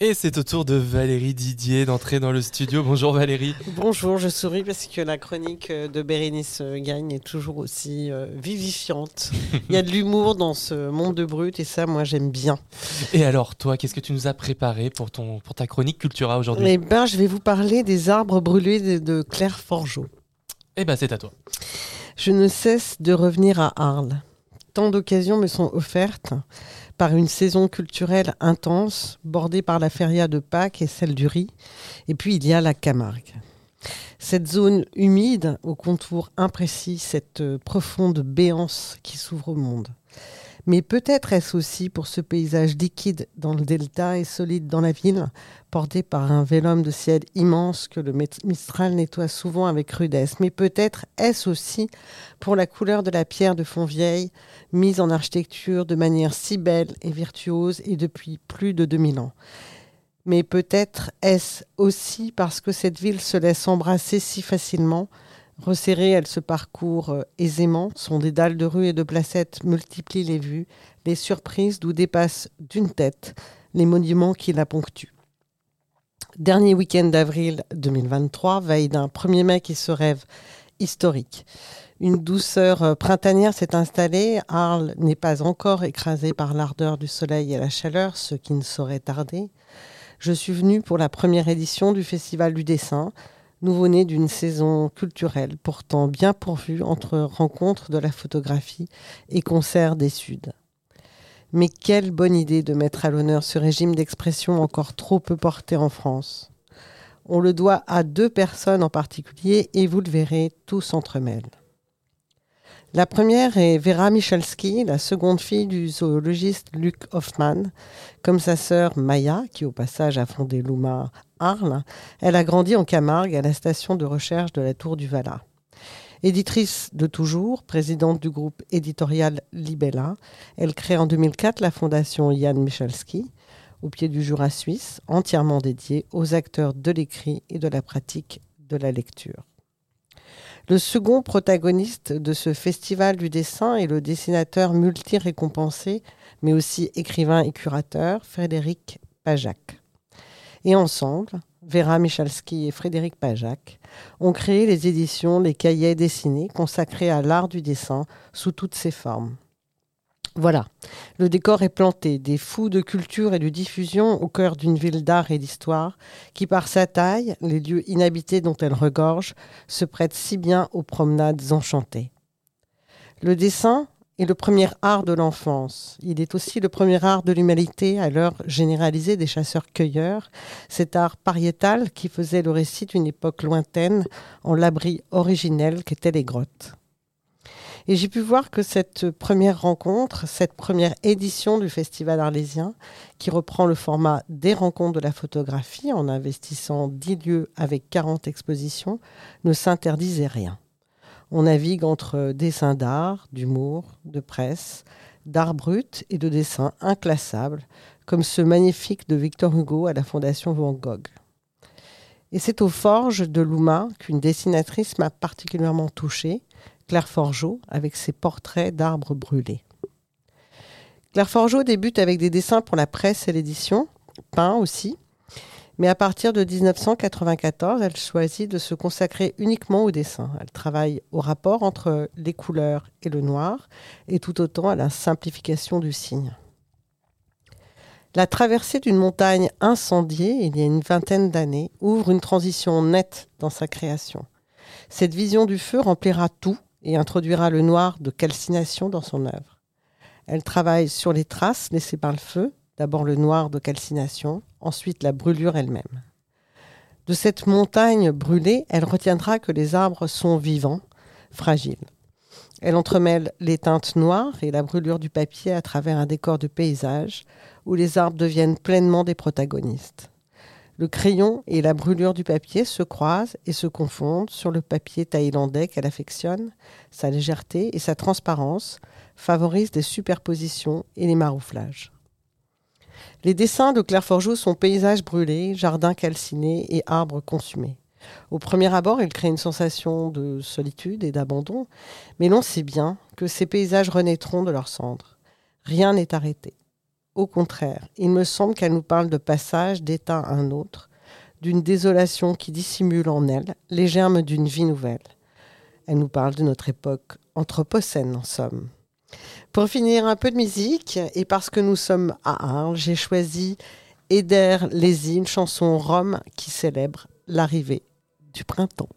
Et c'est au tour de Valérie Didier d'entrer dans le studio. Bonjour Valérie. Bonjour, je souris parce que la chronique de Bérénice Gagne est toujours aussi euh, vivifiante. Il y a de l'humour dans ce monde de brut et ça, moi, j'aime bien. Et alors, toi, qu'est-ce que tu nous as préparé pour, ton, pour ta chronique Cultura aujourd'hui? Eh ben, je vais vous parler des arbres brûlés de, de Claire Forgeau. Eh ben, c'est à toi. Je ne cesse de revenir à Arles. Tant d'occasions me sont offertes par une saison culturelle intense, bordée par la feria de Pâques et celle du riz. Et puis il y a la Camargue. Cette zone humide, au contour imprécis, cette euh, profonde béance qui s'ouvre au monde. Mais peut-être est-ce aussi pour ce paysage liquide dans le delta et solide dans la ville, porté par un vélum de ciel immense que le Mistral nettoie souvent avec rudesse. Mais peut-être est-ce aussi pour la couleur de la pierre de Fontvieille, mise en architecture de manière si belle et virtuose et depuis plus de 2000 ans. Mais peut-être est-ce aussi parce que cette ville se laisse embrasser si facilement, Resserrée, elle se parcourt euh, aisément. Son dédale de rues et de placettes multiplie les vues, les surprises d'où dépassent d'une tête les monuments qui la ponctuent. Dernier week-end d'avril 2023, veille d'un 1er mai qui se rêve historique. Une douceur euh, printanière s'est installée. Arles n'est pas encore écrasé par l'ardeur du soleil et la chaleur, ce qui ne saurait tarder. Je suis venu pour la première édition du Festival du dessin, nouveau-né d'une saison culturelle pourtant bien pourvue entre rencontres de la photographie et concerts des Suds. Mais quelle bonne idée de mettre à l'honneur ce régime d'expression encore trop peu porté en France. On le doit à deux personnes en particulier et vous le verrez, tout s'entremêle. La première est Vera Michalski, la seconde fille du zoologiste Luc Hoffman. Comme sa sœur Maya, qui au passage a fondé l'UMA Arles, elle a grandi en Camargue à la station de recherche de la Tour du Valat. Éditrice de toujours, présidente du groupe éditorial Libella, elle crée en 2004 la fondation Jan Michalski, au pied du Jura suisse, entièrement dédiée aux acteurs de l'écrit et de la pratique de la lecture. Le second protagoniste de ce festival du dessin est le dessinateur multi-récompensé, mais aussi écrivain et curateur, Frédéric Pajac. Et ensemble, Vera Michalski et Frédéric Pajac ont créé les éditions Les Cahiers dessinés consacrés à l'art du dessin sous toutes ses formes. Voilà, le décor est planté, des fous de culture et de diffusion au cœur d'une ville d'art et d'histoire qui, par sa taille, les lieux inhabités dont elle regorge, se prête si bien aux promenades enchantées. Le dessin est le premier art de l'enfance. Il est aussi le premier art de l'humanité à l'heure généralisée des chasseurs-cueilleurs, cet art pariétal qui faisait le récit d'une époque lointaine en l'abri originel qu'étaient les grottes. Et j'ai pu voir que cette première rencontre, cette première édition du Festival arlésien, qui reprend le format des rencontres de la photographie en investissant 10 lieux avec 40 expositions, ne s'interdisait rien. On navigue entre dessins d'art, d'humour, de presse, d'art brut et de dessins inclassables, comme ce magnifique de Victor Hugo à la Fondation Van Gogh. Et c'est aux forges de Louma qu'une dessinatrice m'a particulièrement touchée, Claire Forgeau avec ses portraits d'arbres brûlés. Claire Forgeau débute avec des dessins pour la presse et l'édition, peints aussi, mais à partir de 1994, elle choisit de se consacrer uniquement au dessin. Elle travaille au rapport entre les couleurs et le noir, et tout autant à la simplification du signe. La traversée d'une montagne incendiée, il y a une vingtaine d'années, ouvre une transition nette dans sa création. Cette vision du feu remplira tout, et introduira le noir de calcination dans son œuvre. Elle travaille sur les traces laissées par le feu, d'abord le noir de calcination, ensuite la brûlure elle-même. De cette montagne brûlée, elle retiendra que les arbres sont vivants, fragiles. Elle entremêle les teintes noires et la brûlure du papier à travers un décor de paysage où les arbres deviennent pleinement des protagonistes. Le crayon et la brûlure du papier se croisent et se confondent sur le papier thaïlandais qu'elle affectionne. Sa légèreté et sa transparence favorisent des superpositions et les marouflages. Les dessins de Claire sont paysages brûlés, jardins calcinés et arbres consumés. Au premier abord, il crée une sensation de solitude et d'abandon, mais l'on sait bien que ces paysages renaîtront de leurs cendres. Rien n'est arrêté. Au contraire, il me semble qu'elle nous parle de passage d'état à un autre, d'une désolation qui dissimule en elle les germes d'une vie nouvelle. Elle nous parle de notre époque anthropocène, en somme. Pour finir, un peu de musique, et parce que nous sommes à Arles, j'ai choisi Eder Lézy, une chanson rome qui célèbre l'arrivée du printemps.